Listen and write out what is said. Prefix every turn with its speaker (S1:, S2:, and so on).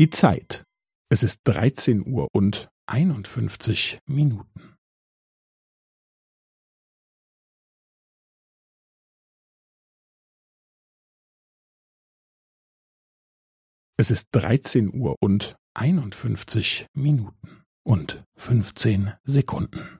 S1: Die Zeit. Es ist 13 Uhr und 51 Minuten. Es ist 13 Uhr und 51 Minuten und 15 Sekunden.